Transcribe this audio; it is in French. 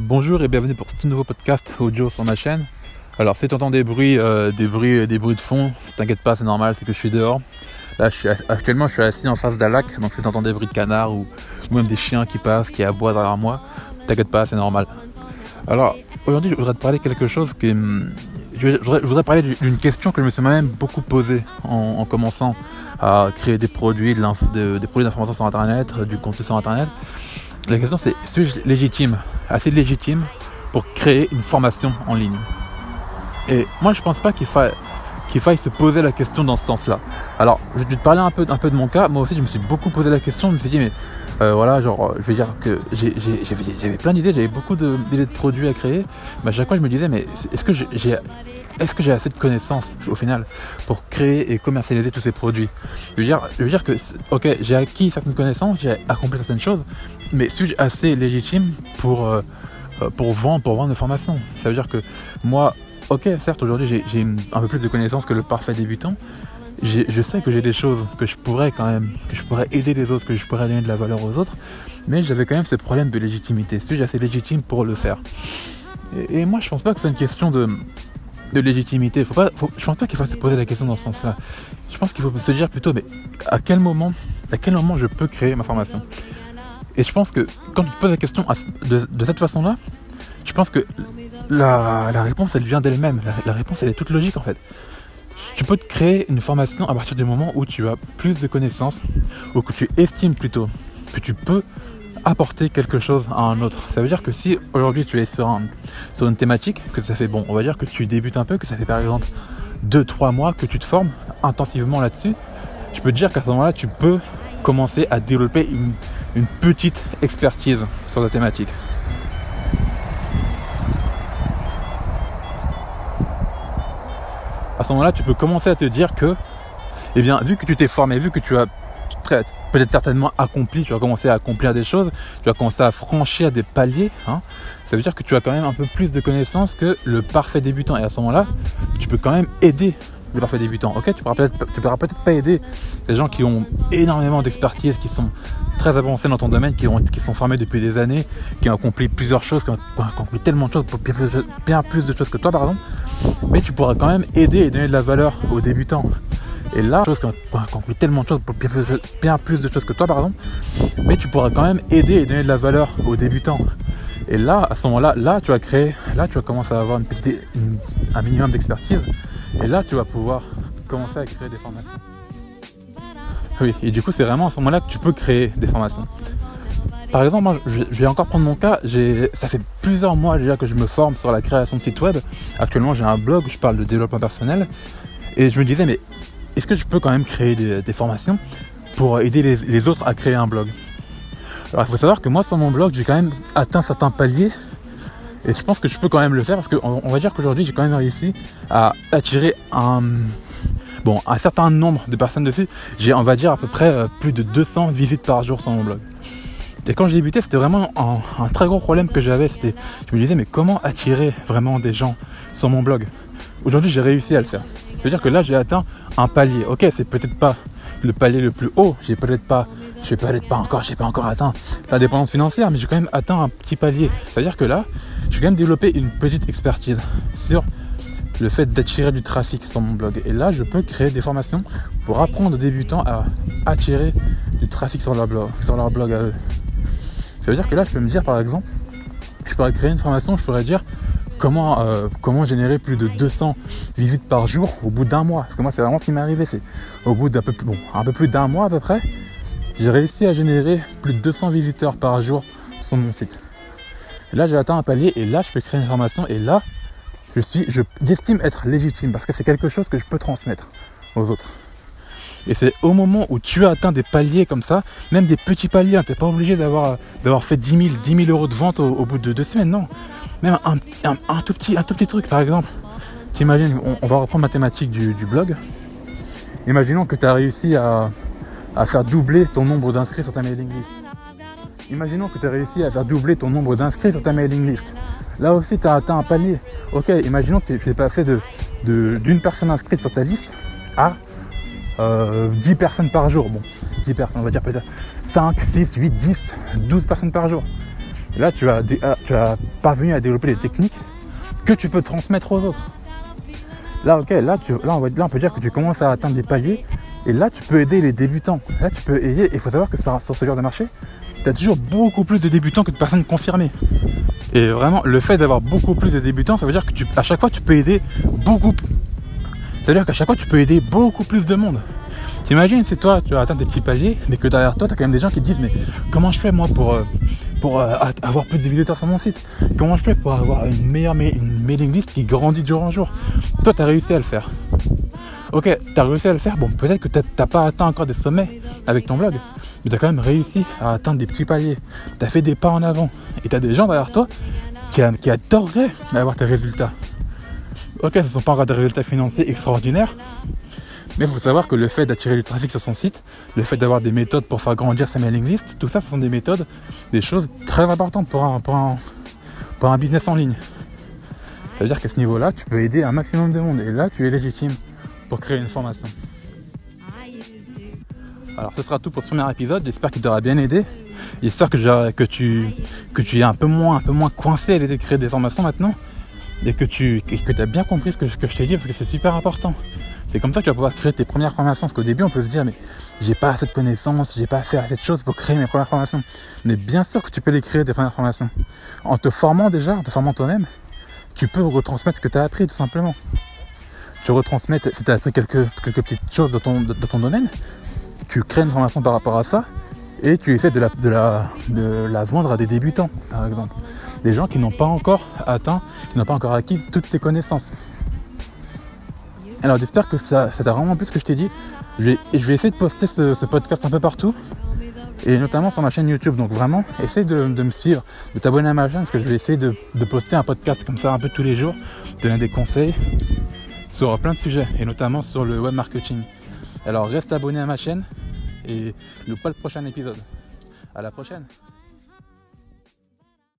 Bonjour et bienvenue pour ce nouveau podcast audio sur ma chaîne. Alors si tu entends des bruits, euh, des bruits, des bruits de fond, t'inquiète pas, c'est normal, c'est que je suis dehors. Là, actuellement, je suis assis en face d'un lac, donc si tu entends des bruits de canards ou, même des chiens qui passent, qui aboient derrière moi, t'inquiète pas, c'est normal. Alors aujourd'hui, je voudrais te parler quelque chose que hum, je voudrais, parler d'une question que je me suis même beaucoup posée en, commençant à créer des produits, des produits d'information sur Internet, du contenu sur Internet. La question c'est suis-je légitime, assez légitime pour créer une formation en ligne Et moi je pense pas qu'il faille, faille se poser la question dans ce sens-là. Alors je vais te parler un peu, un peu de mon cas. Moi aussi je me suis beaucoup posé la question. Je me suis dit mais euh, voilà, genre je veux dire que j'avais plein d'idées, j'avais beaucoup d'idées de, produits à créer. Mais à chaque fois je me disais mais est-ce que j'ai est-ce que j'ai assez de connaissances au final pour créer et commercialiser tous ces produits? Je veux, dire, que, ok, j'ai acquis certaines connaissances, j'ai accompli certaines choses, mais suis-je assez légitime pour, euh, euh, pour, vendre, pour vendre des formations? Ça veut dire que moi, ok, certes, aujourd'hui j'ai un peu plus de connaissances que le parfait débutant. Je sais que j'ai des choses que je pourrais quand même, que je pourrais aider les autres, que je pourrais donner de la valeur aux autres, mais j'avais quand même ce problème de légitimité. Suis-je assez légitime pour le faire? Et, moi, je pense pas que c'est une question de, de légitimité. Faut pas, je pense pas qu'il faut se poser la question dans ce sens-là. Je pense qu'il faut se dire plutôt, mais à quel moment, à quel moment je peux créer ma formation? Et je pense que quand tu te poses la question de, cette façon-là, je pense que la, réponse, elle vient d'elle-même. La, réponse, elle est toute logique en fait. Tu peux te créer une formation à partir du moment où tu as plus de connaissances, ou que tu estimes plutôt que tu peux apporter quelque chose à un autre. Ça veut dire que si aujourd'hui tu es sur, un, sur une thématique, que ça fait bon, on va dire que tu débutes un peu, que ça fait par exemple 2-3 mois que tu te formes intensivement là-dessus, je peux te dire qu'à ce moment-là, tu peux commencer à développer une, une petite expertise sur la thématique. À ce moment-là, tu peux commencer à te dire que, eh bien, vu que tu t'es formé, vu que tu as peut-être certainement accompli, tu vas commencer à accomplir des choses, tu vas commencer à franchir des paliers, hein. ça veut dire que tu as quand même un peu plus de connaissances que le parfait débutant. Et à ce moment-là, tu peux quand même aider le parfait débutant. Ok, tu pourras peut-être, pourras peut-être pas aider les gens qui ont énormément d'expertise, qui sont très avancés dans ton domaine, qui, ont, qui sont formés depuis des années, qui ont accompli plusieurs choses, qui ont, accompli tellement de choses, bien plus de choses que toi, par exemple. Mais tu pourras quand même aider et donner de la valeur aux débutants. Et là, chose qui conclut tellement de choses, bien, plus de choses que toi par exemple, mais tu pourras quand même aider et donner de la valeur aux débutants. Et là, à ce moment-là, là, tu vas créer, là, tu vas commencer à avoir un minimum d'expertise. Et là, tu vas pouvoir commencer à créer des formations. Oui, et du coup, c'est vraiment à ce moment-là que tu peux créer des formations. Par exemple, moi, je, vais encore prendre mon cas. Ça fait plusieurs mois déjà que je me forme sur la création de sites web. Actuellement, j'ai un blog où je parle de développement personnel. Et je me disais, mais est-ce que je peux quand même créer des, formations pour aider les, autres à créer un blog? Alors il faut savoir que moi sur mon blog j'ai quand même atteint certains paliers et je pense que je peux quand même le faire parce qu'on on va dire qu'aujourd'hui j'ai quand même réussi à attirer un, bon, un certain nombre de personnes dessus. J'ai on va dire à peu près euh, plus de 200 visites par jour sur mon blog. Et quand j'ai débuté, c'était vraiment un, un, très gros problème que j'avais. C'était, je me disais, mais comment attirer vraiment des gens sur mon blog? Aujourd'hui, j'ai réussi à le faire. C'est-à-dire que là, j'ai atteint un palier. Ok, c'est peut-être pas le palier le plus haut. J'ai peut-être pas, je vais peut-être pas encore, j'ai pas encore atteint la dépendance financière, mais j'ai quand même atteint un petit palier. C'est-à-dire que là, je vais quand même développer une petite expertise sur le fait d'attirer du trafic sur mon blog. Et là, je peux créer des formations pour apprendre aux débutants à attirer du trafic sur leur blog, sur leur blog à eux. Ça veut dire que là, je peux me dire, par exemple, je pourrais créer une formation, je pourrais dire, comment, euh, comment générer plus de 200 visites par jour au bout d'un mois? Parce que moi, c'est vraiment ce qui m'est arrivé. C'est au bout d'un peu, plus d'un mois à peu près, j'ai réussi à générer plus de 200 visiteurs par jour sur mon site. Là, j'ai atteint un palier et là, je peux créer une formation et là, je suis, je, j'estime être légitime parce que c'est quelque chose que je peux transmettre aux autres. Et c'est au moment où tu as atteint des paliers comme ça, même des petits paliers, hein, tu n'es pas obligé d'avoir, d'avoir fait 10 000, 10 euros de vente au bout de deux semaines, non. Même un, tout petit, un tout petit truc, par exemple. T'imagines, on, va reprendre ma thématique du, blog. Imaginons que tu as réussi à, faire doubler ton nombre d'inscrits sur ta mailing list. Imaginons que tu as réussi à faire doubler ton nombre d'inscrits sur ta mailing list. Là aussi, tu as atteint un palier. Ok, imaginons que tu es passé d'une de, personne inscrite sur ta liste à 10 euh, personnes par jour. Bon, 10 personnes, on va dire peut-être 5, 6, 8, 10, 12 personnes par jour. Là, tu as, ah, tu as parvenu à développer des techniques que tu peux transmettre aux autres. Là, ok, là, là, on va, là, peut dire que tu commences à atteindre des paliers et là, tu peux aider les débutants. Là, tu peux aider. Il faut savoir que sur, ce genre de marché, tu as toujours beaucoup plus de débutants que de personnes confirmées. Et vraiment, le fait d'avoir beaucoup plus de débutants, ça veut dire que à chaque fois, tu peux aider beaucoup. C'est-à-dire qu'à chaque fois, tu peux aider beaucoup plus de monde. T'imagines, c'est toi, tu as atteint des petits paliers, mais que derrière toi, tu as quand même des gens qui te disent Mais comment je fais moi pour, euh, pour euh, avoir plus de visiteurs sur mon site Comment je fais pour avoir une meilleure mailing list qui grandit jour en jour? Toi, tu as réussi à le faire. Ok, tu as réussi à le faire. Bon, peut-être que tu n'as pas atteint encore des sommets avec ton blog, mais tu as quand même réussi à atteindre des petits paliers. Tu as fait des pas en avant. Et tu as des gens derrière toi qui, qui adoreraient avoir tes résultats. Ok, ce ne sont pas encore des résultats financiers extraordinaires, mais il faut savoir que le fait d'attirer du trafic sur son site, le fait d'avoir des méthodes pour faire grandir sa mailing list, tout ça, ce sont des méthodes, des choses très importantes pour un, pour un, business en ligne. C'est-à-dire qu'à ce niveau-là, tu peux aider un maximum de monde. Et là, tu es légitime pour créer une formation. Alors ce sera tout pour ce premier épisode, j'espère qu'il t'aura bien aidé. J'espère que, que, tu, que tu es un peu moins, un peu moins coincé à l'idée de créer des formations maintenant. Et que tu que as bien compris ce que, que je t'ai dit parce que c'est super important. C'est comme ça que tu vas pouvoir créer tes premières formations. Parce qu'au début, on peut se dire, mais j'ai pas assez de connaissances, j'ai pas assez, assez de choses pour créer mes premières formations. Mais bien sûr que tu peux les créer, des premières formations. En te formant déjà, en te formant toi-même, tu peux retransmettre ce que tu as appris tout simplement tu retransmets, si tu as appris quelques, quelques petites choses de ton, de, ton domaine, tu crées une formation par rapport à ça et tu essaies de la, de la, de la vendre à des débutants, par exemple. Des gens qui n'ont pas encore atteint, qui n'ont pas encore acquis toutes tes connaissances. Alors j'espère que ça, t'a vraiment plu ce que je t'ai dit. Je vais, essayer de poster ce, podcast un peu partout. Et notamment sur ma chaîne YouTube. Donc vraiment, essaye de, me suivre, de t'abonner à ma chaîne parce que je vais essayer de, poster un podcast comme ça un peu tous les jours, donner des conseils sur plein de sujets et notamment sur le web marketing. Alors reste abonné à ma chaîne et loupe pas le prochain épisode. À la prochaine